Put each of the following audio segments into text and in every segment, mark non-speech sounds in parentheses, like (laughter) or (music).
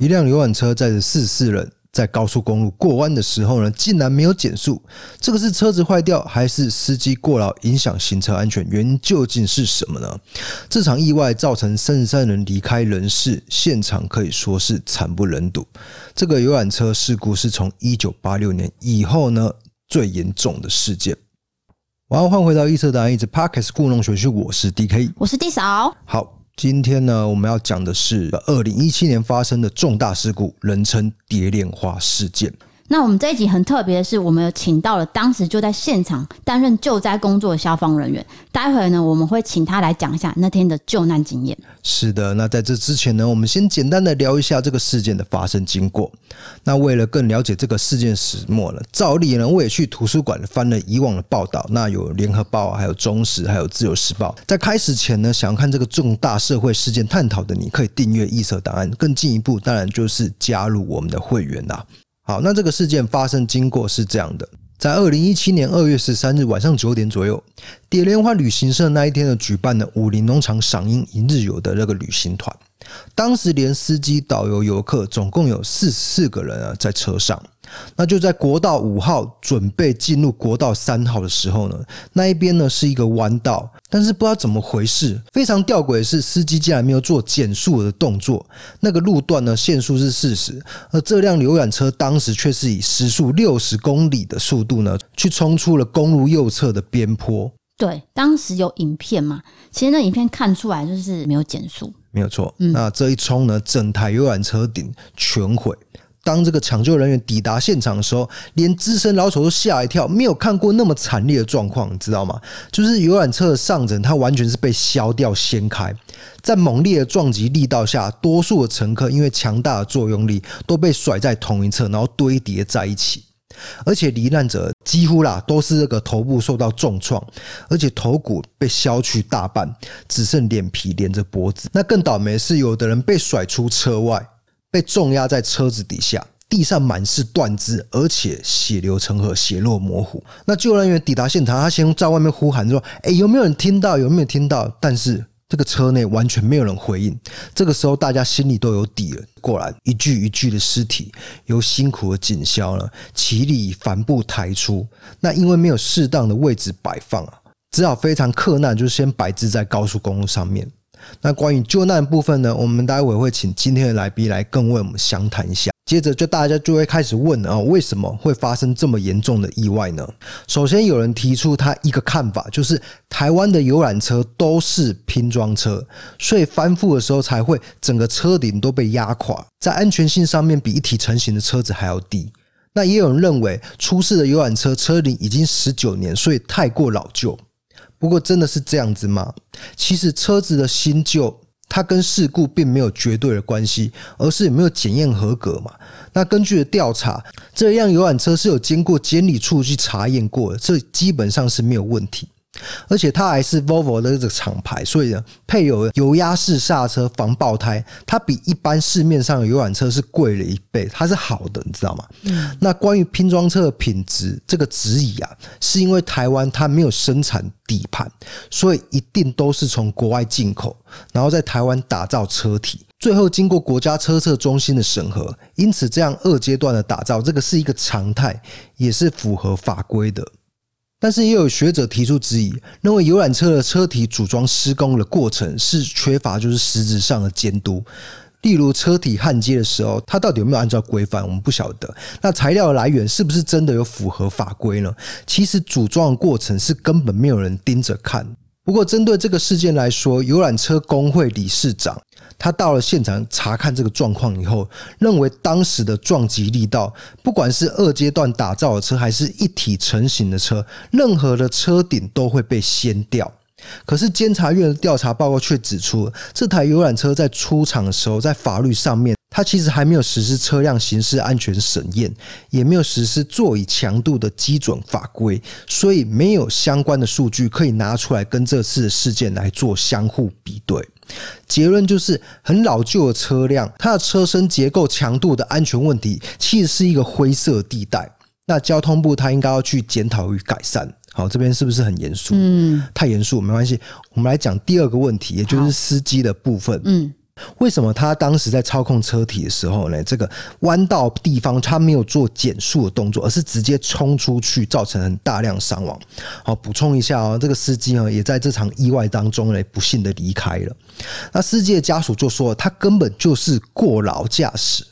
一辆游览车载着四十四人。在高速公路过弯的时候呢，竟然没有减速，这个是车子坏掉，还是司机过劳影响行车安全？原因究竟是什么呢？这场意外造成三十三人离开人世，现场可以说是惨不忍睹。这个游览车事故是从一九八六年以后呢最严重的事件。我要换回到预测答案，一直 Podcast 故弄玄虚，我是 DK，我是 D 嫂，好。今天呢，我们要讲的是二零一七年发生的重大事故，人称“蝶恋花事件”。那我们这一集很特别的是，我们有请到了当时就在现场担任救灾工作的消防人员。待会呢，我们会请他来讲一下那天的救难经验。是的，那在这之前呢，我们先简单的聊一下这个事件的发生经过。那为了更了解这个事件始末了，照例呢，我也去图书馆翻了以往的报道。那有联合报、还有中时、还有自由时报。在开始前呢，想要看这个重大社会事件探讨的，你可以订阅异色档案。更进一步，当然就是加入我们的会员啦。好，那这个事件发生经过是这样的，在二零一七年二月十三日晚上九点左右，蝶莲花旅行社那一天呢，举办了武林农场赏樱一日游的那个旅行团，当时连司机、导游、游客总共有四十四个人啊，在车上。那就在国道五号准备进入国道三号的时候呢，那一边呢是一个弯道，但是不知道怎么回事，非常吊诡的是，司机竟然没有做减速的动作。那个路段呢限速是四十，而这辆游览车当时却是以时速六十公里的速度呢，去冲出了公路右侧的边坡。对，当时有影片嘛？其实那影片看出来就是没有减速，没有错。那这一冲呢，整台游览车顶全毁。当这个抢救人员抵达现场的时候，连资深老手都吓一跳，没有看过那么惨烈的状况，你知道吗？就是游览车的上层，它完全是被削掉掀开，在猛烈的撞击力道下，多数的乘客因为强大的作用力都被甩在同一侧，然后堆叠在一起，而且罹难者几乎啦都是这个头部受到重创，而且头骨被削去大半，只剩脸皮连着脖子。那更倒霉是，有的人被甩出车外。被重压在车子底下，地上满是断肢，而且血流成河，血肉模糊。那救援人员抵达现场，他先在外面呼喊说：“哎，有没有人听到？有没有听到？”但是这个车内完全没有人回应。这个时候，大家心里都有底了。果然，一具一具的尸体由辛苦的警消呢，齐力帆布抬出。那因为没有适当的位置摆放啊，只好非常克难，就是先摆置在高速公路上面。那关于救难部分呢，我们待会会请今天的来宾来更为我们详谈一下。接着就大家就会开始问啊，为什么会发生这么严重的意外呢？首先有人提出他一个看法，就是台湾的游览车都是拼装车，所以翻覆的时候才会整个车顶都被压垮，在安全性上面比一体成型的车子还要低。那也有人认为出事的游览车车龄已经十九年，所以太过老旧。不过真的是这样子吗？其实车子的新旧，它跟事故并没有绝对的关系，而是有没有检验合格嘛。那根据调查，这辆游览车是有经过监理处去查验过的，这基本上是没有问题。而且它还是 Volvo 的这个厂牌，所以呢，配有油压式刹车、防爆胎，它比一般市面上的游览车是贵了一倍，它是好的，你知道吗？嗯。那关于拼装车的品质，这个质疑啊，是因为台湾它没有生产底盘，所以一定都是从国外进口，然后在台湾打造车体，最后经过国家车测中心的审核，因此这样二阶段的打造，这个是一个常态，也是符合法规的。但是也有学者提出质疑，认为游览车的车体组装施工的过程是缺乏就是实质上的监督，例如车体焊接的时候，它到底有没有按照规范，我们不晓得。那材料的来源是不是真的有符合法规呢？其实组装的过程是根本没有人盯着看。不过，针对这个事件来说，游览车工会理事长他到了现场查看这个状况以后，认为当时的撞击力道，不管是二阶段打造的车，还是一体成型的车，任何的车顶都会被掀掉。可是监察院的调查报告却指出，这台游览车在出厂的时候，在法律上面，它其实还没有实施车辆行驶安全审验，也没有实施座椅强度的基准法规，所以没有相关的数据可以拿出来跟这次的事件来做相互比对。结论就是，很老旧的车辆，它的车身结构强度的安全问题，其实是一个灰色地带。那交通部它应该要去检讨与改善。好，这边是不是很严肃？嗯，太严肃没关系。我们来讲第二个问题，也就是司机的部分。嗯，为什么他当时在操控车体的时候呢？这个弯道地方他没有做减速的动作，而是直接冲出去，造成很大量伤亡。好，补充一下哦，这个司机呢也在这场意外当中呢不幸的离开了。那司机的家属就说，他根本就是过劳驾驶。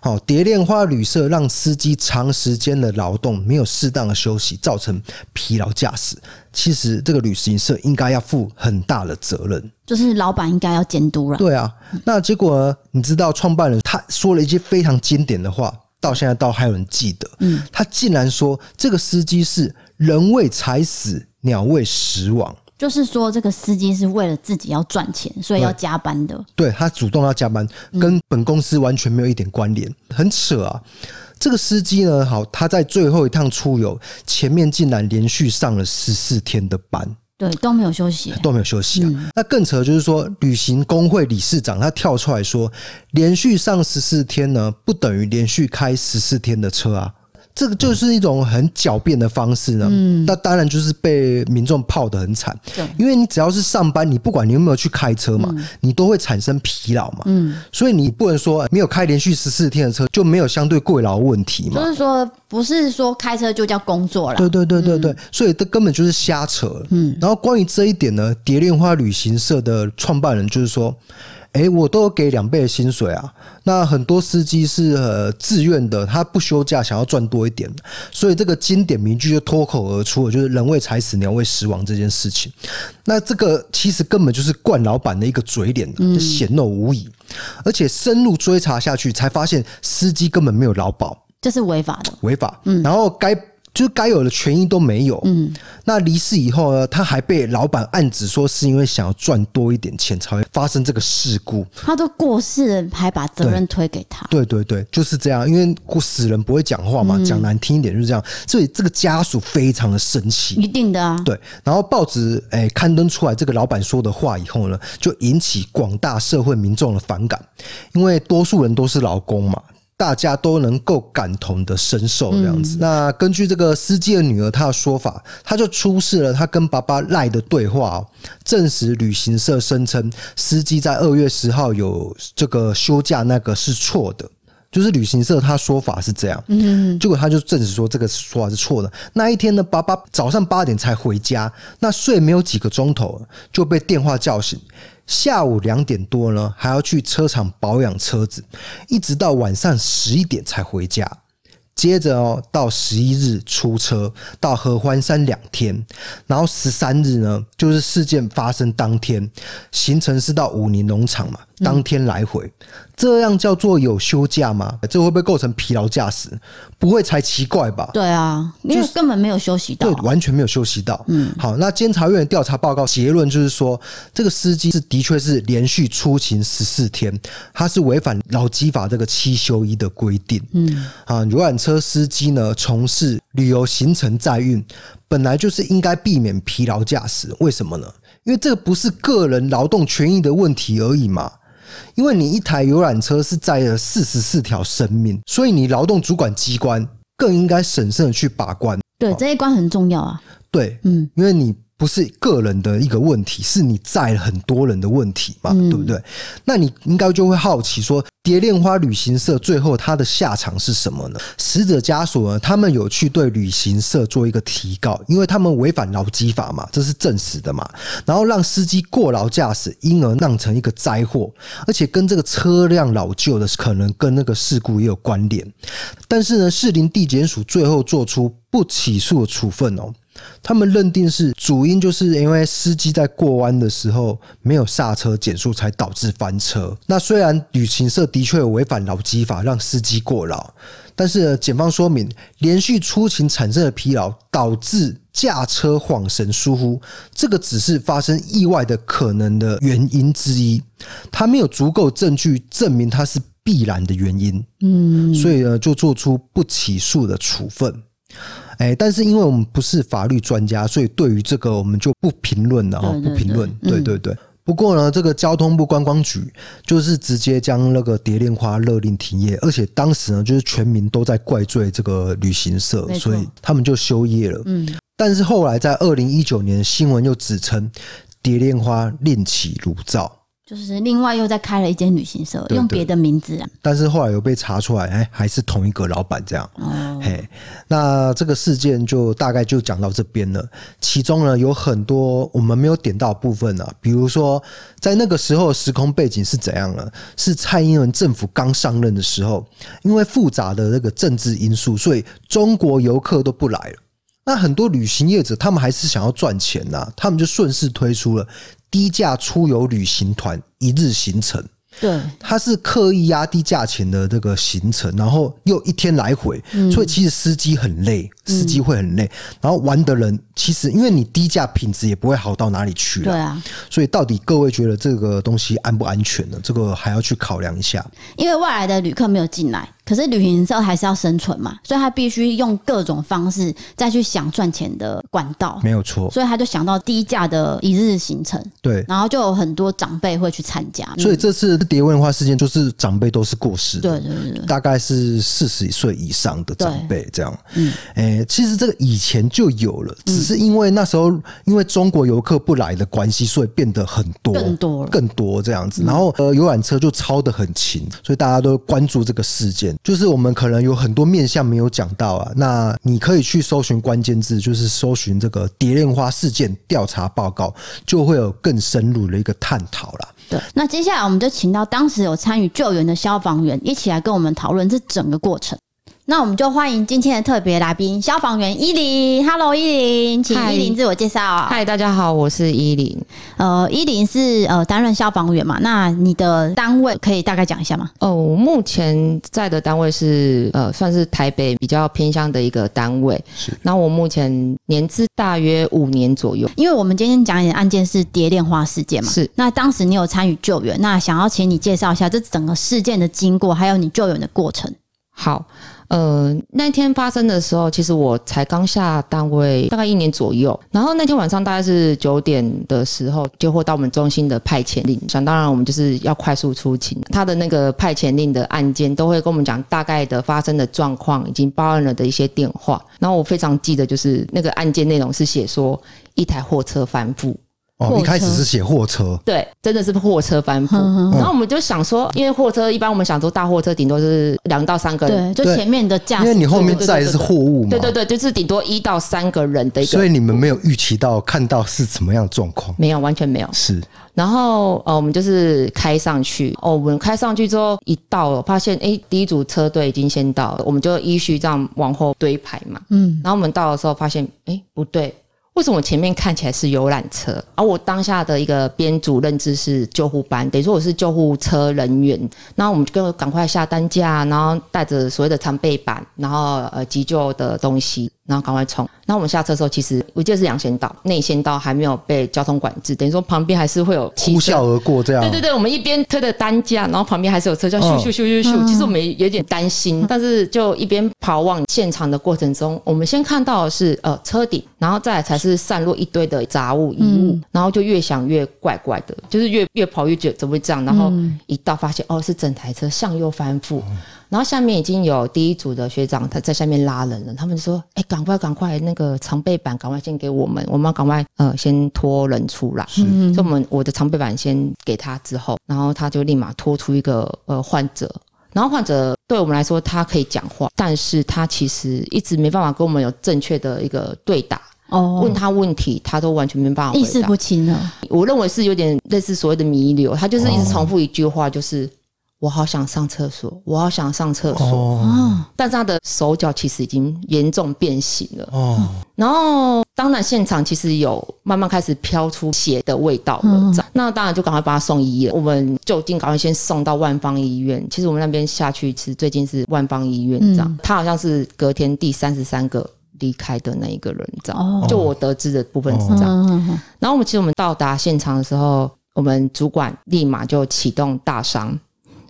好，蝶恋花旅社让司机长时间的劳动，没有适当的休息，造成疲劳驾驶。其实这个旅行社应该要负很大的责任，就是老板应该要监督了。对啊，那结果呢？你知道创办人他说了一句非常经典的话，到现在都还有人记得。嗯，他竟然说这个司机是人为财死，鸟为食亡。就是说，这个司机是为了自己要赚钱，所以要加班的。对，他主动要加班，跟本公司完全没有一点关联，很扯啊！这个司机呢，好，他在最后一趟出游前面竟然连续上了十四天的班，对，都没有休息，都没有休息啊！嗯、那更扯的就是说，旅行工会理事长他跳出来说，连续上十四天呢，不等于连续开十四天的车啊。这个就是一种很狡辩的方式呢，嗯，那当然就是被民众泡得很惨，对，因为你只要是上班，你不管你有没有去开车嘛，你都会产生疲劳嘛，嗯，所以你不能说没有开连续十四天的车就没有相对过劳问题嘛，就是说不是说开车就叫工作了，对对对对对，所以这根本就是瞎扯，嗯，然后关于这一点呢，蝶恋花旅行社的创办人就是说。哎、欸，我都有给两倍的薪水啊！那很多司机是呃自愿的，他不休假，想要赚多一点，所以这个经典名句就脱口而出了，就是“人为财死，鸟为食亡”这件事情。那这个其实根本就是惯老板的一个嘴脸，就显露无遗。而且深入追查下去，才发现司机根本没有劳保，这是违法的，违法。嗯，然后该。就是该有的权益都没有。嗯，那离世以后呢，他还被老板暗指说是因为想要赚多一点钱才会发生这个事故。他都过世了，还把责任推给他。对对对，就是这样。因为过死人不会讲话嘛，讲难听一点就是这样。所以这个家属非常的生气。一定的啊。对，然后报纸诶刊登出来这个老板说的话以后呢，就引起广大社会民众的反感，因为多数人都是劳工嘛。大家都能够感同的身受这样子。嗯、那根据这个司机的女儿她的说法，她就出示了她跟爸爸赖的对话，证实旅行社声称司机在二月十号有这个休假，那个是错的。就是旅行社他说法是这样，嗯，结果他就证实说这个说法是错的。那一天呢，爸爸早上八点才回家，那睡没有几个钟头就被电话叫醒。下午两点多呢，还要去车厂保养车子，一直到晚上十一点才回家。接着哦，到十一日出车到合欢山两天，然后十三日呢，就是事件发生当天，行程是到武宁农场嘛。当天来回，嗯、这样叫做有休假吗？这会不会构成疲劳驾驶？不会才奇怪吧？对啊，因为根本没有休息到，对，完全没有休息到。嗯，好，那监察院的调查报告结论就是说，这个司机是的确是连续出勤十四天，他是违反劳基法这个七休一的规定。嗯，啊，游览车司机呢，从事旅游行程载运，本来就是应该避免疲劳驾驶，为什么呢？因为这个不是个人劳动权益的问题而已嘛，因为你一台游览车是载了四十四条生命，所以你劳动主管机关更应该审慎的去把关。对，这一关很重要啊。对，嗯，因为你。不是个人的一个问题，是你载了很多人的问题嘛，嗯、对不对？那你应该就会好奇说，蝶恋花旅行社最后他的下场是什么呢？死者家属呢，他们有去对旅行社做一个提告，因为他们违反劳基法嘛，这是证实的嘛。然后让司机过劳驾驶，因而酿成一个灾祸，而且跟这个车辆老旧的可能跟那个事故也有关联。但是呢，士林地检署最后做出不起诉的处分哦。他们认定是主因，就是因为司机在过弯的时候没有刹车减速，才导致翻车。那虽然旅行社的确违反劳基法，让司机过劳，但是检方说明，连续出勤产生的疲劳导致驾车晃神疏忽，这个只是发生意外的可能的原因之一，他没有足够证据证明它是必然的原因。嗯，所以呢，就做出不起诉的处分。哎，但是因为我们不是法律专家，所以对于这个我们就不评论了哈，不评论。对对对。不过呢，这个交通部观光局就是直接将那个蝶恋花勒令停业，而且当时呢，就是全民都在怪罪这个旅行社，所以他们就休业了。嗯。但是后来在二零一九年新闻又指称蝶恋花另起炉灶。就是另外又再开了一间旅行社，对对用别的名字啊。但是后来有被查出来，哎，还是同一个老板这样。哦，嘿，那这个事件就大概就讲到这边了。其中呢，有很多我们没有点到的部分啊，比如说在那个时候时空背景是怎样呢？是蔡英文政府刚上任的时候，因为复杂的那个政治因素，所以中国游客都不来了。那很多旅行业者他们还是想要赚钱呐、啊，他们就顺势推出了。低价出游旅行团一日行程，对，它是刻意压低价钱的这个行程，然后又一天来回，所以其实司机很累，司机会很累，然后玩的人其实因为你低价，品质也不会好到哪里去了，对啊，所以到底各位觉得这个东西安不安全呢？这个还要去考量一下，因为外来的旅客没有进来。可是旅行社还是要生存嘛，所以他必须用各种方式再去想赚钱的管道，没有错。所以他就想到低价的一日行程，对，然后就有很多长辈会去参加。所以这次蝶文化事件就是长辈都是过世的，对对对，大概是四十岁以上的长辈这样。嗯，哎、欸，其实这个以前就有了，只是因为那时候因为中国游客不来的关系，所以变得很多，更多更多这样子。然后呃，游览车就超的很勤，所以大家都关注这个事件。就是我们可能有很多面向没有讲到啊，那你可以去搜寻关键字，就是搜寻这个蝶恋花事件调查报告，就会有更深入的一个探讨了。对，那接下来我们就请到当时有参与救援的消防员一起来跟我们讨论这整个过程。那我们就欢迎今天的特别来宾，消防员伊琳。Hello，依琳，请伊琳自我介绍。嗨，大家好，我是依琳。呃，依琳是呃担任消防员嘛？那你的单位可以大概讲一下吗？哦，我目前在的单位是呃，算是台北比较偏向的一个单位。是。那我目前年资大约五年左右。因为我们今天讲的案件是蝶恋花事件嘛。是。那当时你有参与救援，那想要请你介绍一下这整个事件的经过，还有你救援的过程。好。呃，那天发生的时候，其实我才刚下单位，大概一年左右。然后那天晚上大概是九点的时候，接获到我们中心的派遣令。想当然，我们就是要快速出勤。他的那个派遣令的案件，都会跟我们讲大概的发生的状况，已经报案了的一些电话。然后我非常记得，就是那个案件内容是写说一台货车翻覆。哦，一开始是写货车，对，真的是货车翻覆。然后我们就想说，因为货车一般我们想说大货车顶多是两到三个人，对，就前面的驾驶，因为你后面载的是货物嘛，对对对，就是顶多一到三个人的一个。所以你们没有预期到看到是怎么样状况？没有，完全没有。是。然后呃，我们就是开上去，哦，我们开上去之后一到，发现哎，第一组车队已经先到了，我们就依序这样往后堆排嘛。嗯。然后我们到的时候发现，哎，不对。为什么前面看起来是游览车？而我当下的一个编组认知是救护班，等于说我是救护车人员。那我们就赶快下担架，然后带着所谓的常备板，然后呃急救的东西。然后赶快冲！然后我们下车的时候，其实我记得是两线道，内线道还没有被交通管制，等于说旁边还是会有呼啸而过这样。对对对，我们一边推着担架，然后旁边还是有车，叫咻咻咻咻咻。其实我们有点担心，但是就一边跑往现场的过程中，我们先看到的是呃车顶，然后再来才是散落一堆的杂物遗物，然后就越想越怪怪的，就是越越跑越觉得怎么会这样？然后一到发现哦，是整台车向右翻覆。然后下面已经有第一组的学长他在下面拉人了，他们说：“哎，赶快赶快，那个常备板赶快先给我们，我们要赶快呃先拖人出来。”是，所以我们我的常备板先给他之后，然后他就立马拖出一个呃患者，然后患者对我们来说他可以讲话，但是他其实一直没办法跟我们有正确的一个对答哦，问他问题他都完全没办法回答，意识不清了。我认为是有点类似所谓的弥留，他就是一直重复一句话，就是。我好想上厕所，我好想上厕所。哦，但是他的手脚其实已经严重变形了。哦，然后当然现场其实有慢慢开始飘出血的味道了。嗯，那当然就赶快把他送医院。我们就近赶快先送到万方医院。其实我们那边下去，其实最近是万方医院这样。他好像是隔天第三十三个离开的那一个人这样。就我得知的部分是这样。然后我们其实我们到达现场的时候，我们主管立马就启动大伤。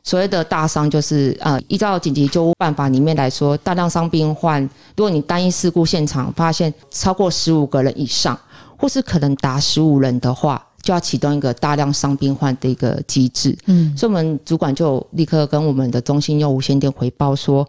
所谓的大伤就是，呃，依照紧急救护办法里面来说，大量伤病患，如果你单一事故现场发现超过十五个人以上，或是可能达十五人的话，就要启动一个大量伤病患的一个机制。嗯，所以我们主管就立刻跟我们的中心用无线电回报说，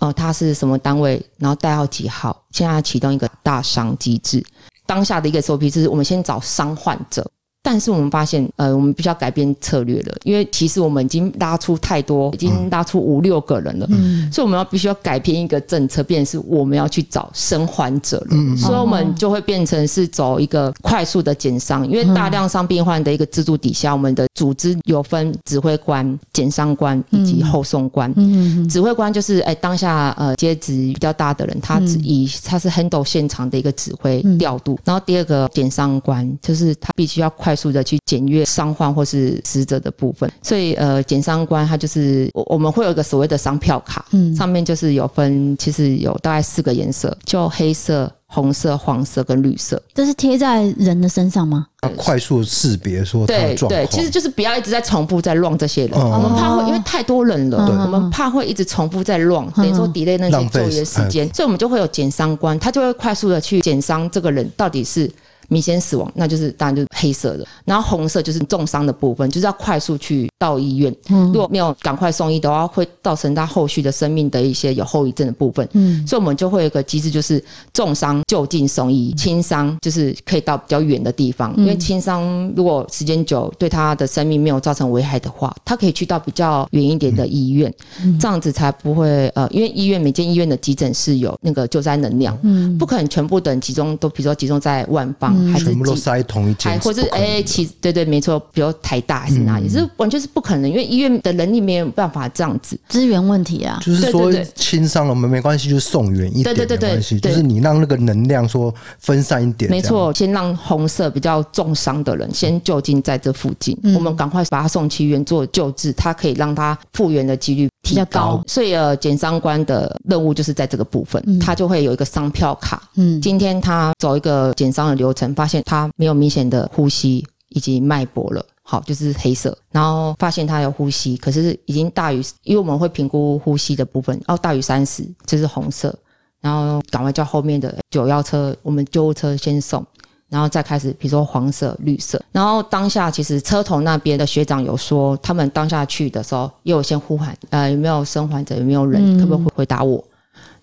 呃，他是什么单位，然后代号几号，现在要启动一个大伤机制。当下的一个 SOP 是我们先找伤患者。但是我们发现，呃，我们必须要改变策略了，因为其实我们已经拉出太多，已经拉出五六个人了，嗯，所以我们要必须要改变一个政策，变成是我们要去找生还者了，嗯，所以我们就会变成是走一个快速的减伤，因为大量伤病患的一个制度底下，我们的组织有分指挥官、减伤官以及后送官，嗯，指挥官就是哎当下呃阶级比较大的人，他以他是 handle 现场的一个指挥调度，然后第二个减伤官就是他必须要快速的去检阅伤患或是死者的部分，所以呃，检伤官他就是我我们会有一个所谓的伤票卡，嗯，上面就是有分，其实有大概四个颜色，就黑色、红色、黄色跟绿色，这是贴在人的身上吗？要快速识别说他的状，对对，其实就是不要一直在重复在乱这些人，我们怕会因为太多人了，我们怕会一直重复在乱，等于说 delay 那些就业时间，所以我们就会有检伤官，他就会快速的去检伤这个人到底是。明显死亡，那就是当然就是黑色的，然后红色就是重伤的部分，就是要快速去到医院。如果没有赶快送医的话，会造成他后续的生命的一些有后遗症的部分。嗯，所以我们就会有一个机制，就是重伤就近送医，轻伤就是可以到比较远的地方。因为轻伤如果时间久对他的生命没有造成危害的话，他可以去到比较远一点的医院，这样子才不会呃，因为医院每间医院的急诊室有那个救灾能量，嗯，不可能全部等集中都，比如说集中在万芳。还是全部都塞同一间，或者哎，其对对没错，比如台大还是哪里，嗯、是完全是不可能，因为医院的能力没有办法这样子，资源问题啊。就是说轻伤了，我们没关系，就是送远一点，对对对对，没关系，就是你让那个能量说分散一点。没错，先让红色比较重伤的人先就近在这附近，嗯、我们赶快把他送去医院做救治，他可以让他复原的几率比较高。所以呃，检伤官的任务就是在这个部分，嗯、他就会有一个伤票卡。嗯，今天他走一个检伤的流程，发现。他没有明显的呼吸以及脉搏了，好，就是黑色。然后发现他有呼吸，可是已经大于，因为我们会评估呼吸的部分，哦，大于三十，这是红色。然后赶快叫后面的九幺车，我们救护车先送，然后再开始，比如说黄色、绿色。然后当下其实车头那边的学长有说，他们当下去的时候，又有先呼喊，呃，有没有生还者？有没有人？嗯、可不可以回答我？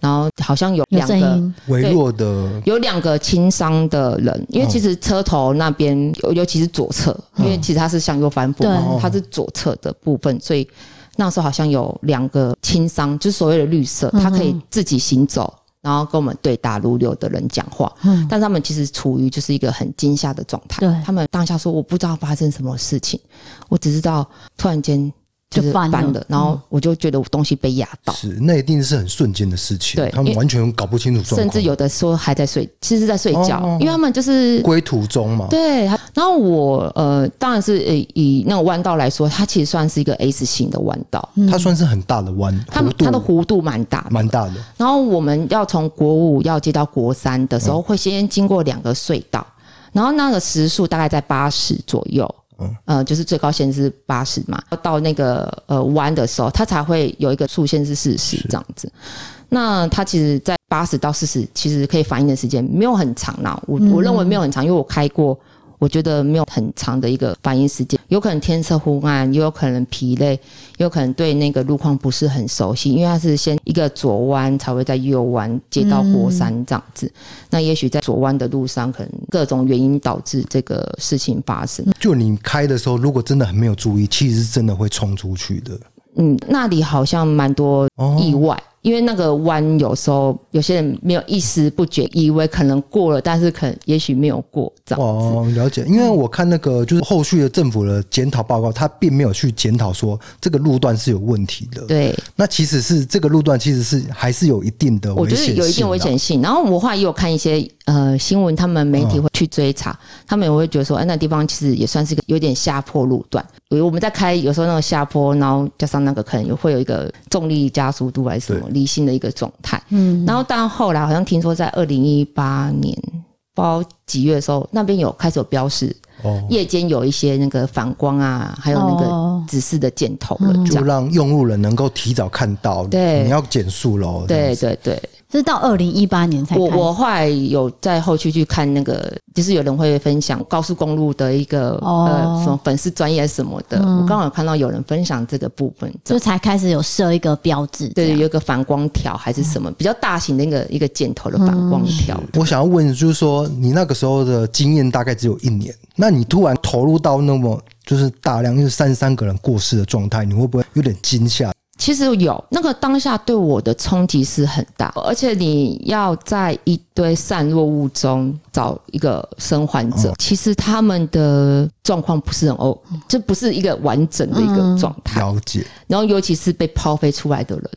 然后好像有两个微弱的，有两个轻伤的人，因为其实车头那边，尤其是左侧，因为其实它是向右翻覆嘛，它是左侧的部分，所以那时候好像有两个轻伤，就是所谓的绿色，它可以自己行走，然后跟我们对答如流的人讲话，但他们其实处于就是一个很惊吓的状态，他们当下说我不知道发生什么事情，我只知道突然间。就是翻了，然后我就觉得我东西被压到，是那一定是很瞬间的事情，对，他们完全搞不清楚状况，甚至有的说还在睡，其实在睡觉，因为他们就是归途中嘛。对，然后我呃，当然是以以那个弯道来说，它其实算是一个 S 型的弯道，它算是很大的弯，它它的弧度蛮大，蛮大的。然后我们要从国五要接到国三的时候，会先经过两个隧道，然后那个时速大概在八十左右。嗯，呃，就是最高限是八十嘛，到那个呃弯的时候，它才会有一个速限是四十这样子。那它其实，在八十到四十，其实可以反应的时间没有很长啦。我我认为没有很长，因为我开过。我觉得没有很长的一个反应时间，有可能天色昏暗，也有可能疲累，也有可能对那个路况不是很熟悉，因为它是先一个左弯才会在右弯接到国三这样子。嗯、那也许在左弯的路上，可能各种原因导致这个事情发生。就你开的时候，如果真的很没有注意，其实是真的会冲出去的。嗯，那里好像蛮多意外。哦因为那个弯有时候有些人没有一丝不觉，以为可能过了，但是可能也许没有过这样子。哦，了解。因为我看那个就是后续的政府的检讨报告，他并没有去检讨说这个路段是有问题的。对。那其实是这个路段其实是还是有一定的危险性，我觉得有一定危险性。然后我后来也有看一些呃新闻，他们媒体会去追查，他们也会觉得说，哎，那地方其实也算是个有点下坡路段。比如我们在开有时候那个下坡，然后加上那个可能也会有一个重力加速度还是什么。离心的一个状态，嗯，然后但后来好像听说在二零一八年不知道几月的时候，那边有开始有标示，哦，夜间有一些那个反光啊，还有那个指示的箭头了，就让用路人能够提早看到，对，你要减速喽，对对对。这是到二零一八年才我我后来有在后续去看那个，就是有人会分享高速公路的一个、哦、呃什么粉丝专业什么的，嗯、我刚好有看到有人分享这个部分，就才开始有设一个标志，对，有一个反光条还是什么、嗯、比较大型的一个一个箭头的反光条。嗯、我想要问，就是说你那个时候的经验大概只有一年，那你突然投入到那么就是大量就是三十三个人过世的状态，你会不会有点惊吓？其实有那个当下对我的冲击是很大，而且你要在一堆散落物中找一个生还者，哦、其实他们的状况不是很哦，这不是一个完整的一个状态。了解。然后尤其是被抛飞出来的人，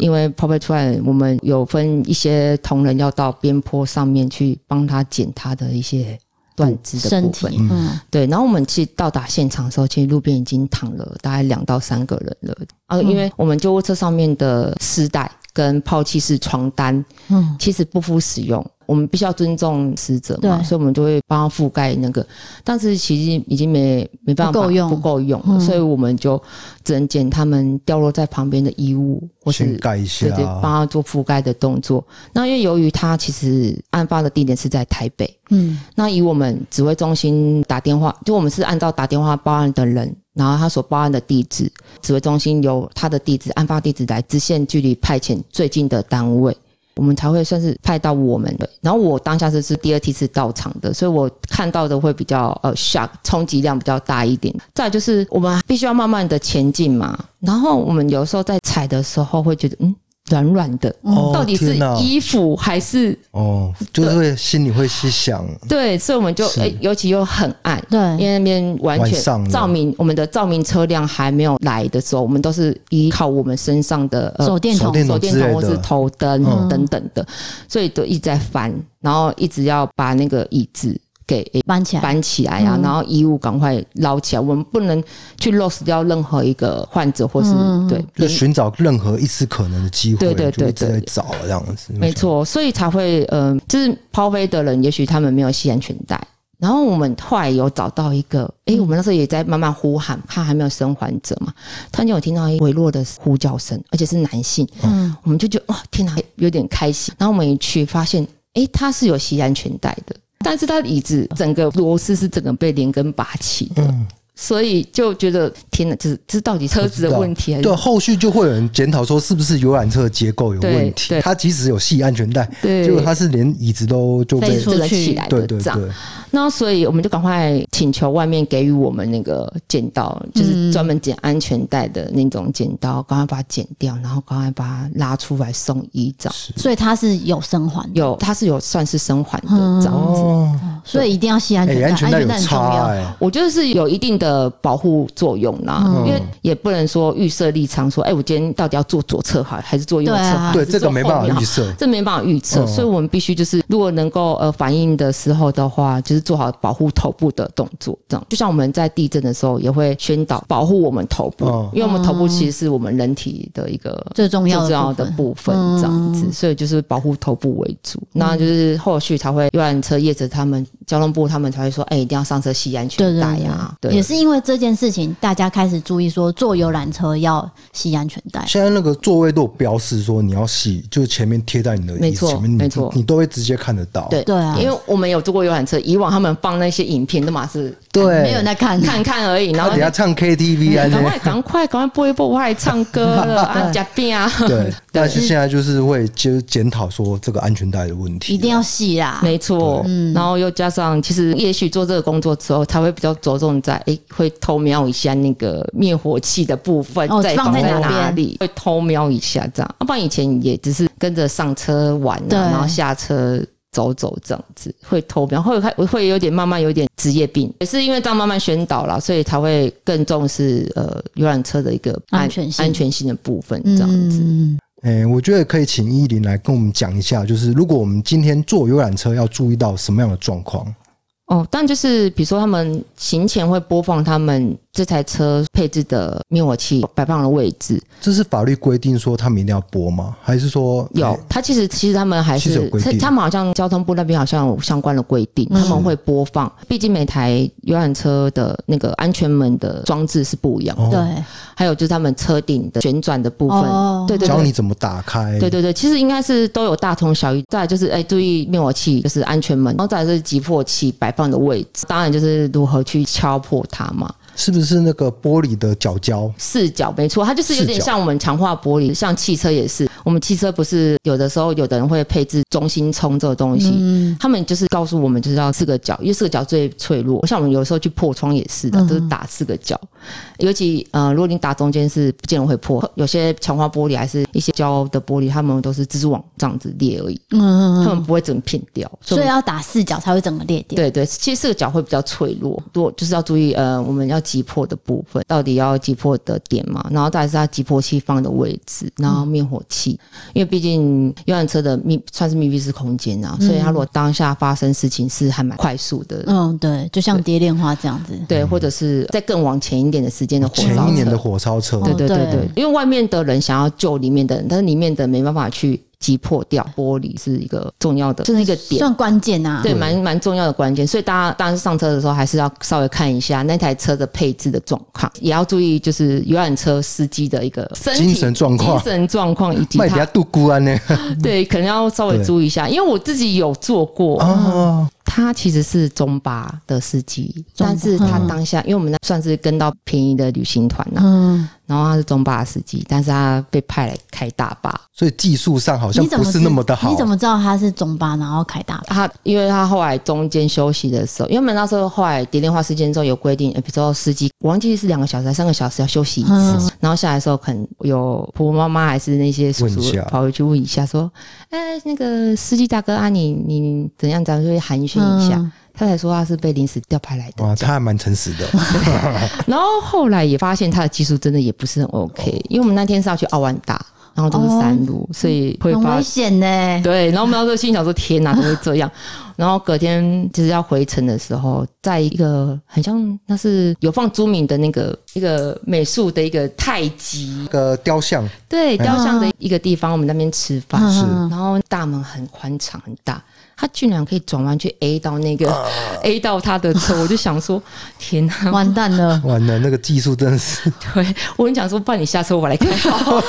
因为抛飞出来，我们有分一些同仁要到边坡上面去帮他捡他的一些。断肢的部分，嗯，对。然后我们去到达现场的时候，其实路边已经躺了大概两到三个人了啊，因为我们救护车上面的丝带跟抛弃式床单，嗯，其实不敷使用。我们必须要尊重死者嘛，所以我们就会帮他覆盖那个，但是其实已经没没办法不够用，不够用，嗯、所以我们就只能捡他们掉落在旁边的衣物，或是盖一下，对对，帮他做覆盖的动作。那因为由于他其实案发的地点是在台北，嗯，那以我们指挥中心打电话，就我们是按照打电话报案的人，然后他所报案的地址，指挥中心由他的地址、案发地址来直线距离派遣最近的单位。我们才会算是派到我们的，然后我当下是是第二梯次到场的，所以我看到的会比较呃 shock，冲击量比较大一点。再就是我们必须要慢慢的前进嘛，然后我们有时候在踩的时候会觉得嗯。软软的，哦、到底是衣服还是哦？就是会心里会去想，对，所以我们就诶是、欸，尤其又很暗，对，因为那边完全照明，我们的照明车辆还没有来的时候，我们都是依靠我们身上的手电筒、手电筒或是头灯等等的，所以都一直在翻，然后一直要把那个椅子。给搬起来，搬起来呀、啊！然后衣物赶快捞起来，我们不能去 loss 掉任何一个患者，或是对，就寻找任何一丝可能的机会，对对对，就在找这样子。没错，所以才会嗯、呃，就是抛飞的人，也许他们没有系安全带。然后我们后来有找到一个，哎，我们那时候也在慢慢呼喊，怕还没有生还者嘛。突然间有听到一微弱的呼叫声，而且是男性，嗯，我们就觉得哇，天哪，有点开心。然后我们一去发现，哎，他是有系安全带的。但是他的椅子整个螺丝是整个被连根拔起的，所以就觉得天哪，这这到底车子的问题还是？对，后续就会有人检讨说是不是游览车结构有问题？他即使有系安全带，对，结果他是连椅子都就被飞起来的，这样。那所以我们就赶快请求外面给予我们那个剪刀，就是专门剪安全带的那种剪刀，赶快把它剪掉，然后赶快把它拉出来送医照。所以它是有生还，有它是有算是生还的这样子，所以一定要系安全带，安全带很重要。我觉得是有一定的保护作用啦，因为也不能说预设立场说，哎，我今天到底要坐左侧好还是坐右侧好？对，这个没办法预设，这没办法预测，所以我们必须就是如果能够呃反应的时候的话，就是。做好保护头部的动作，这样就像我们在地震的时候也会宣导保护我们头部，因为我们头部其实是我们人体的一个最重要的部分，这样子，所以就是保护头部为主。那就是后续才会游览车业者他们交通部他们才会说，哎，一定要上车系安全带呀。对，也是因为这件事情，大家开始注意说坐游览车要系安全带。现在那个座位都有标示说你要系，就是前面贴在你的椅子前面，没错，你都会直接看得到。对对啊，因为我们有坐过游览车，以往。他们放那些影片，都嘛是对，没有人在看，看看而已。(laughs) 然后等下唱 KTV 啊，赶快赶快赶快播一播，我还唱歌了啊，(laughs) 假病啊！对，但是现在就是会就检讨说这个安全带的问题，一定要系啊，没错。嗯，然后又加上，其实也许做这个工作之后，他会比较着重在哎，会偷瞄一下那个灭火器的部分，在放在哪里，会偷瞄一下这样。要不然以前也只是跟着上车玩，然后下车。走走这样子会偷瞄，会会会有点慢慢有点职业病，也是因为这样慢慢宣导了，所以才会更重视呃游览车的一个安全安全性的部分这样子。哎、欸，我觉得可以请依林来跟我们讲一下，就是如果我们今天坐游览车要注意到什么样的状况？哦，但就是比如说他们行前会播放他们这台车配置的灭火器摆放的位置，这是法律规定说他们一定要播吗？还是说有？他其实其实他们还是他他们好像交通部那边好像有相关的规定，他们会播放。毕竟每台游览车的那个安全门的装置是不一样的，对。还有就是他们车顶的旋转的部分，对对对，教你怎么打开，对对对，其实应该是都有大同小异。再来就是哎，注意灭火器就是安全门，然后再来是急迫器摆放的位置，当然就是如何去敲破它嘛。是不是那个玻璃的角胶？四角没错，它就是有点像我们强化玻璃，像汽车也是。我们汽车不是有的时候有的人会配置中心冲这个东西，嗯、他们就是告诉我们就是要四个角，因为四个角最脆弱。像我们有时候去破窗也是的，都是打四个角。尤其呃，如果你打中间是不见得会破。有些强化玻璃还是一些胶的玻璃，他们都是蜘蛛网这样子裂而已。嗯，他们不会整片掉，所以要打四角才会整个裂掉。对对，其实四个角会比较脆弱，多就是要注意呃，我们要。击破的部分到底要击破的点嘛？然后再是它击破器放的位置，然后灭火器，嗯、因为毕竟游览车的密算是密闭式空间啊，嗯、所以它如果当下发生事情是还蛮快速的。嗯，对，就像蝶恋花这样子，对，或者是再更往前一点的时间的火烧前一年的火烧车，对对对对，因为外面的人想要救里面的人，但是里面的没办法去。击破掉玻璃是一个重要的，是一个点，算关键啊。对，蛮蛮重要的关键。所以大家当然上车的时候，还是要稍微看一下那台车的配置的状况，也要注意就是游览车司机的一个精神状况、精神状况以及他比度孤安呢。(laughs) 对，可能要稍微注意一下，因为我自己有做过。哦他其实是中巴的司机，但是他当下，因为我们那算是跟到便宜的旅行团呐，嗯，然后他是中巴的司机，但是他被派来开大巴，所以技术上好像不是那么的好。你怎么知道他是中巴，然后开大巴？他因为他后来中间休息的时候，因为我们那时候后来蝶恋花事件之后有规定，比如说司机我忘记是两个小时还是三个小时要休息一次，嗯、然后下来的时候可能有婆婆妈妈还是那些叔叔跑回去问一下，说，哎、欸，那个司机大哥啊，你你怎样？咱们就会寒暄。一下，嗯、他才说他是被临时调派来的。哇，他还蛮诚实的。(laughs) 然后后来也发现他的技术真的也不是很 OK，因为我们那天是要去奥万大，然后都是山路，哦、所以会很危险呢。对，然后我们当时候心想说：天哪，怎么会这样？(laughs) 然后隔天就是要回程的时候，在一个很像那是有放朱敏的那个一个美术的一个太极的雕像，对，雕像的一个地方，我们那边吃饭是，然后大门很宽敞很大。他居然可以转弯去 A 到那个 A 到他的车，(laughs) 我就想说，天哪，完蛋了，完了，那个技术真的是。(laughs) 对，我跟你讲说，不然你下车，我来开。好。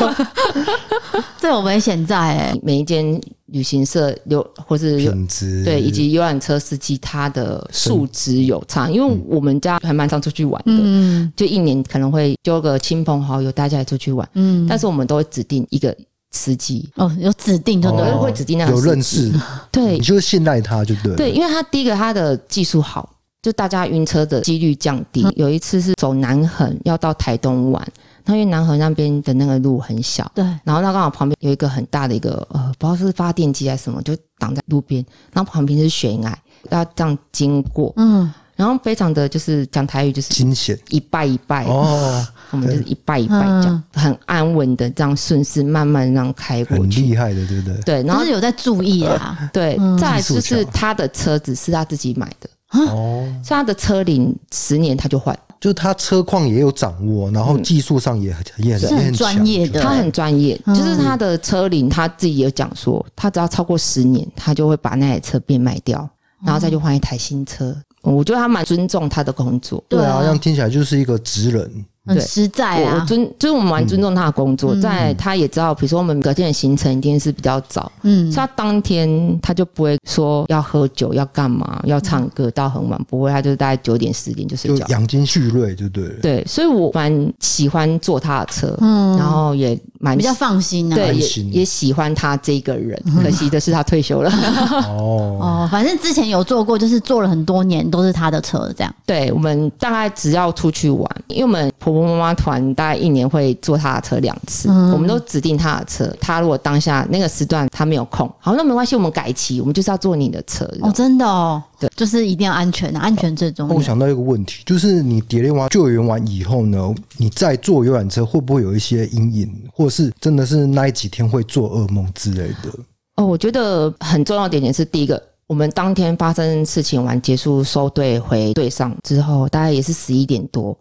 (laughs) 这有危险在哎，每一间旅行社有或是品质。对，以及游览车司机他的素质有差，因为我们家还蛮常出去玩的，嗯，就一年可能会揪个亲朋好友，大家也出去玩，嗯，但是我们都会指定一个。司机。哦，有指定就对，哦、会指定那个有认识，(laughs) 对，你就信赖他就对。对，因为他第一个他的技术好，就大家晕车的几率降低。嗯、有一次是走南横要到台东玩，那因为南横那边的那个路很小，对，然后那刚好旁边有一个很大的一个呃，不知道是发电机还是什么，就挡在路边，然后旁边是悬崖，要这样经过，嗯。然后非常的就是讲台语，就是惊险，一拜一拜。哦，我们就是一拜一拜这样，很安稳的这样顺势慢慢让开过去，很厉害的，对不对？对，然后是有在注意啊，(laughs) 对。再来就是他的车子是他自己买的。哦，所以他的车龄十年他就换，就是他车况也有掌握，然后技术上也很也很很专业的，他很专业，就是他的车龄他自己有讲说，他只要超过十年，他就会把那台车变卖掉，然后再去换一台新车。我觉得他蛮尊重他的工作，对啊，这样听起来就是一个职人。很实在啊，我尊就是我们蛮尊重他的工作，嗯、在他也知道，比如说我们隔天的行程一定是比较早，嗯，所以他当天他就不会说要喝酒要干嘛要唱歌到很晚，不会，他就大概九点十点就睡觉，养精蓄锐就对了。对，所以我蛮喜欢坐他的车，嗯，然后也蛮比较放心啊，对，也也喜欢他这个人。可惜的是他退休了，(laughs) 哦哦，反正之前有坐过，就是坐了很多年都是他的车这样。对，我们大概只要出去玩，因为我们。婆婆妈妈团大概一年会坐他的车两次，嗯、我们都指定他的车。他如果当下那个时段他没有空，好，那没关系，我们改期，我们就是要坐你的车。哦，真的哦，对，就是一定要安全，安全最重要。我想到一个问题，就是你蝶恋花救援完以后呢，你再坐游览车会不会有一些阴影，或是真的是那几天会做噩梦之类的？哦，我觉得很重要的点点是第一个。我们当天发生事情完结束收队回队上之后，大概也是十一点多，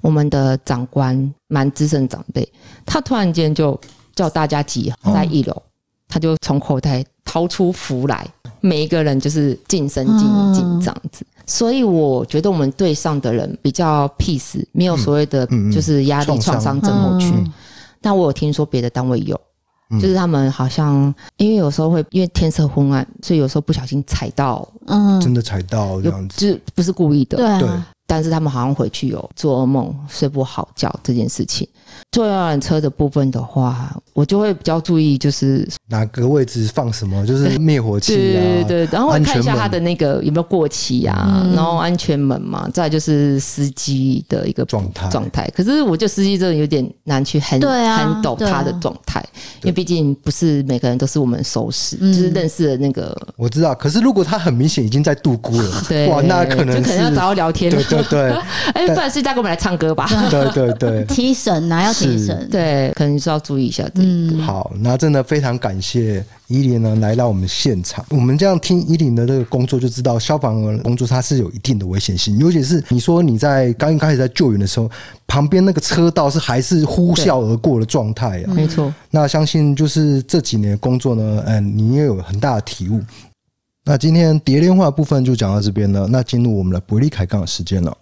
我们的长官蛮资深长辈，他突然间就叫大家集合在一楼，哦、他就从口袋掏出符来，每一个人就是尽身尽尽这样子。嗯、所以我觉得我们队上的人比较 peace，没有所谓的就是压力创伤症候群。嗯、但我有听说别的单位有。就是他们好像，因为有时候会因为天色昏暗，所以有时候不小心踩到，嗯，真的踩到这样子，就是不是故意的，对啊。但是他们好像回去有做噩梦、睡不好觉这件事情。坐游览车的部分的话，我就会比较注意，就是哪个位置放什么，(laughs) 就是灭火器啊，对对对，然后我看一下它的那个有没有过期啊，然后安全门嘛，再就是司机的一个状态状态。可是我觉得司机真的有点难去很很懂他的状态，因为毕竟不是每个人都是我们熟识，就是认识的那个。我知道，可是如果他很明显已经在度孤了，(laughs) 对，哇，那可能就可能要找他聊天 (laughs) 哎，不然是带我们来唱歌吧？(laughs) 对对对，提神啊，要提神，对，可能是要注意一下。嗯，好，那真的非常感谢伊林呢来到我们现场。我们这样听伊林的这个工作，就知道消防员工作它是有一定的危险性，尤其是你说你在刚一开始在救援的时候，旁边那个车道是还是呼啸而过的状态啊，没错。那相信就是这几年工作呢，嗯，你也有很大的体悟。那今天蝶恋花部分就讲到这边了，那进入我们的伯利凯杠时间了。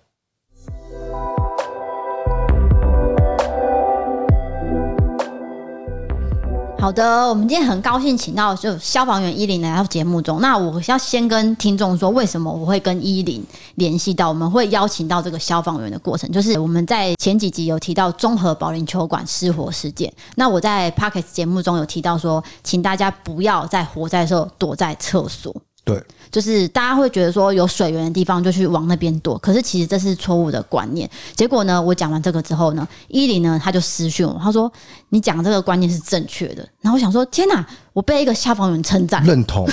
好的，我们今天很高兴请到就消防员伊琳来到节目中。那我要先跟听众说，为什么我会跟伊琳联系到，我们会邀请到这个消防员的过程，就是我们在前几集有提到综合保龄球馆失火事件。那我在 Podcast 节目中有提到说，请大家不要在火灾的时候躲在厕所。对，就是大家会觉得说有水源的地方就去往那边躲，可是其实这是错误的观念。结果呢，我讲完这个之后呢，伊琳呢他就私讯我，他说你讲这个观念是正确的。然后我想说，天哪！我被一个消防员称赞，认同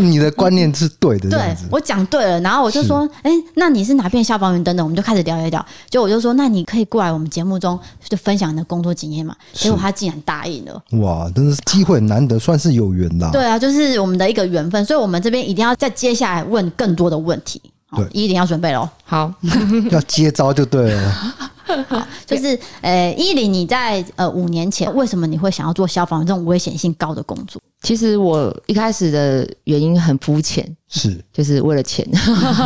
你的观念是对的。对，我讲对了，然后我就说，哎、欸，那你是哪片消防员？等等，我们就开始聊一聊。就我就说，那你可以过来我们节目中就分享你的工作经验嘛？结果他竟然答应了。哇，真的是机会难得，算是有缘啦。对啊，就是我们的一个缘分，所以我们这边一定要在接下来问更多的问题。对，一零要准备喽。好，(laughs) 要接招就对了。(laughs) 好，就是呃，伊琳，你在呃五年前为什么你会想要做消防这种危险性高的工作？其实我一开始的原因很肤浅，是就是为了钱。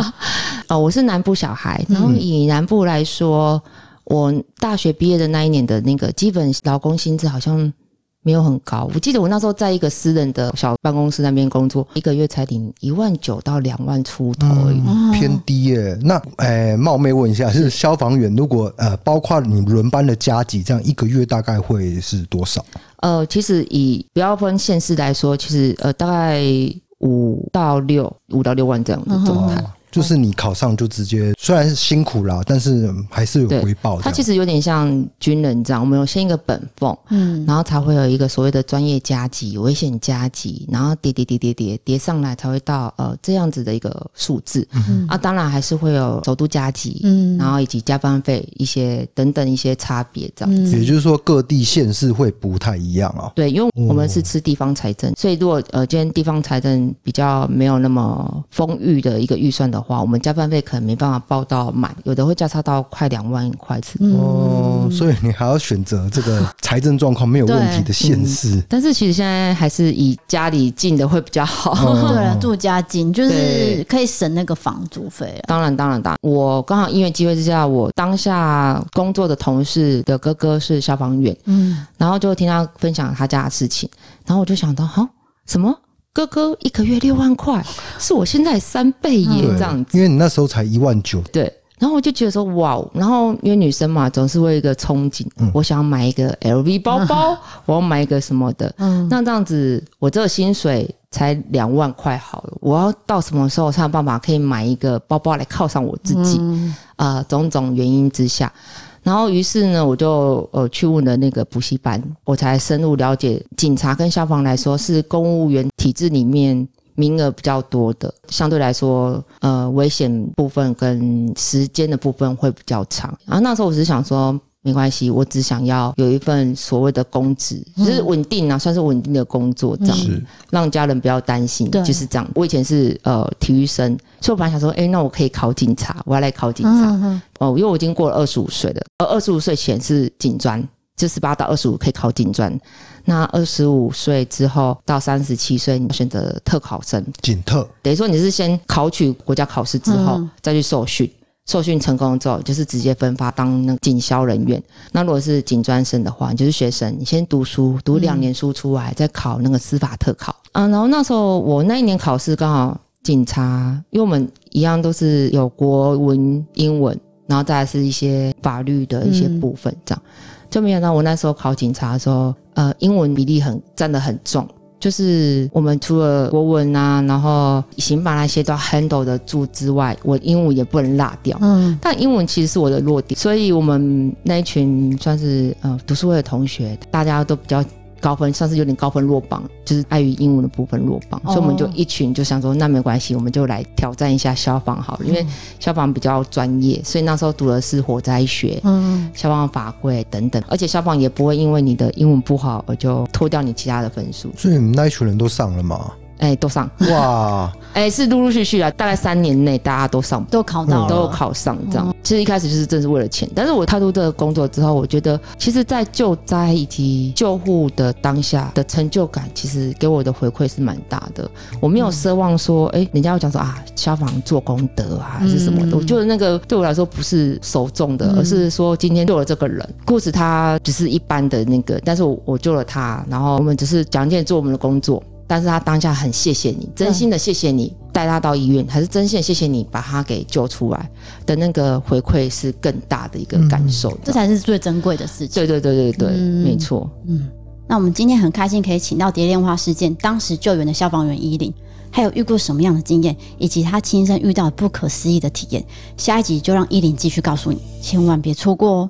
(laughs) 哦，我是南部小孩，然后以南部来说，嗯、我大学毕业的那一年的那个基本劳工薪资好像。没有很高，我记得我那时候在一个私人的小办公室那边工作，一个月才领一万九到两万出头而已，嗯，偏低耶。那，诶，冒昧问一下，是消防员如果呃，包括你轮班的加给，这样一个月大概会是多少？呃，其实以不要分县市来说，其实呃，大概五到六，五到六万这样的状态。嗯就是你考上就直接，虽然是辛苦啦，但是还是有回报。它其实有点像军人这样，我们有先一个本俸，嗯，然后才会有一个所谓的专业加级、危险加级，然后叠叠叠叠叠叠上来，才会到呃这样子的一个数字。嗯，啊，当然还是会有首都加级，嗯，然后以及加班费一些等等一些差别这样子。也就是说，各地县市会不太一样啊。对，因为我们是吃地方财政，所以如果呃今天地方财政比较没有那么丰裕的一个预算的话。我们加班费可能没办法报到满，有的会价差到快两万块钱。哦，所以你还要选择这个财政状况没有问题的县市。但是其实现在还是以家里近的会比较好。对了，住家近就是可以省那个房租费。当然，当然，当然，我刚好因为机会之下，我当下工作的同事的哥哥是消防员，嗯，然后就听他分享他家的事情，然后我就想到，哈，什么？哥哥一个月六万块，是我现在三倍耶，这样子。因为你那时候才一万九。对，然后我就觉得说哇，然后因为女生嘛，总是会有一个憧憬，嗯、我想要买一个 LV 包包，(laughs) 我要买一个什么的。嗯，那这样子，我这个薪水才两万块好了，我要到什么时候才有办法可以买一个包包来犒赏我自己？嗯、呃，种种原因之下。然后，于是呢，我就呃去问了那个补习班，我才深入了解，警察跟消防来说是公务员体制里面名额比较多的，相对来说，呃，危险部分跟时间的部分会比较长。然后那时候我是想说，没关系，我只想要有一份所谓的公职，就是稳定啊，算是稳定的工作，这样、嗯、让家人不要担心，就是这样。我以前是呃体育生，所以我本来想说，哎、欸，那我可以考警察，我要来考警察。哦、呃，因为我已经过了二十五岁了，而二十五岁前是警专，就十八到二十五可以考警专。那二十五岁之后到三十七岁，你选择特考生，警特，等于说你是先考取国家考试之后、嗯、再去受训。受训成功之后，就是直接分发当那个警消人员。那如果是警专生的话，你就是学生，你先读书，读两年书出来，再考那个司法特考。嗯，然后那时候我那一年考试刚好警察，因为我们一样都是有国文、英文，然后再来是一些法律的一些部分，这样。就没想到我那时候考警察的时候，呃，英文比例很占得很重。就是我们除了国文啊，然后刑法那些都要 handle 得住之外，我英文也不能落掉。嗯，但英文其实是我的弱点，所以我们那一群算是呃读书会的同学，大家都比较。高分算是有点高分落榜，就是碍于英文的部分落榜，哦、所以我们就一群就想说，那没关系，我们就来挑战一下消防好了，因为消防比较专业，所以那时候读的是火灾学、嗯，消防法规等等，而且消防也不会因为你的英文不好而就拖掉你其他的分数。所以你们那一群人都上了吗？哎、欸，都上哇！(laughs) 哎、欸，是陆陆续续啊，大概三年内大家都上，都考到，都有考上这样。其实一开始就是真是为了钱，但是我踏入这个工作之后，我觉得其实，在救灾以及救护的当下的成就感，其实给我的回馈是蛮大的。我没有奢望说，哎、欸，人家要讲说啊，消防做功德啊，还是什么的。我觉得那个对我来说不是首重的，而是说今天救了这个人，故事他只是一般的那个，但是我我救了他，然后我们只是讲解做我们的工作。但是他当下很谢谢你，真心的谢谢你带他到医院，还是真心的谢谢你把他给救出来的那个回馈是更大的一个感受，嗯，这才是最珍贵的事情。对对对对对，嗯、没错。嗯，那我们今天很开心可以请到蝶恋花事件当时救援的消防员伊琳，还有遇过什么样的经验，以及他亲身遇到不可思议的体验。下一集就让伊琳继续告诉你，千万别错过哦。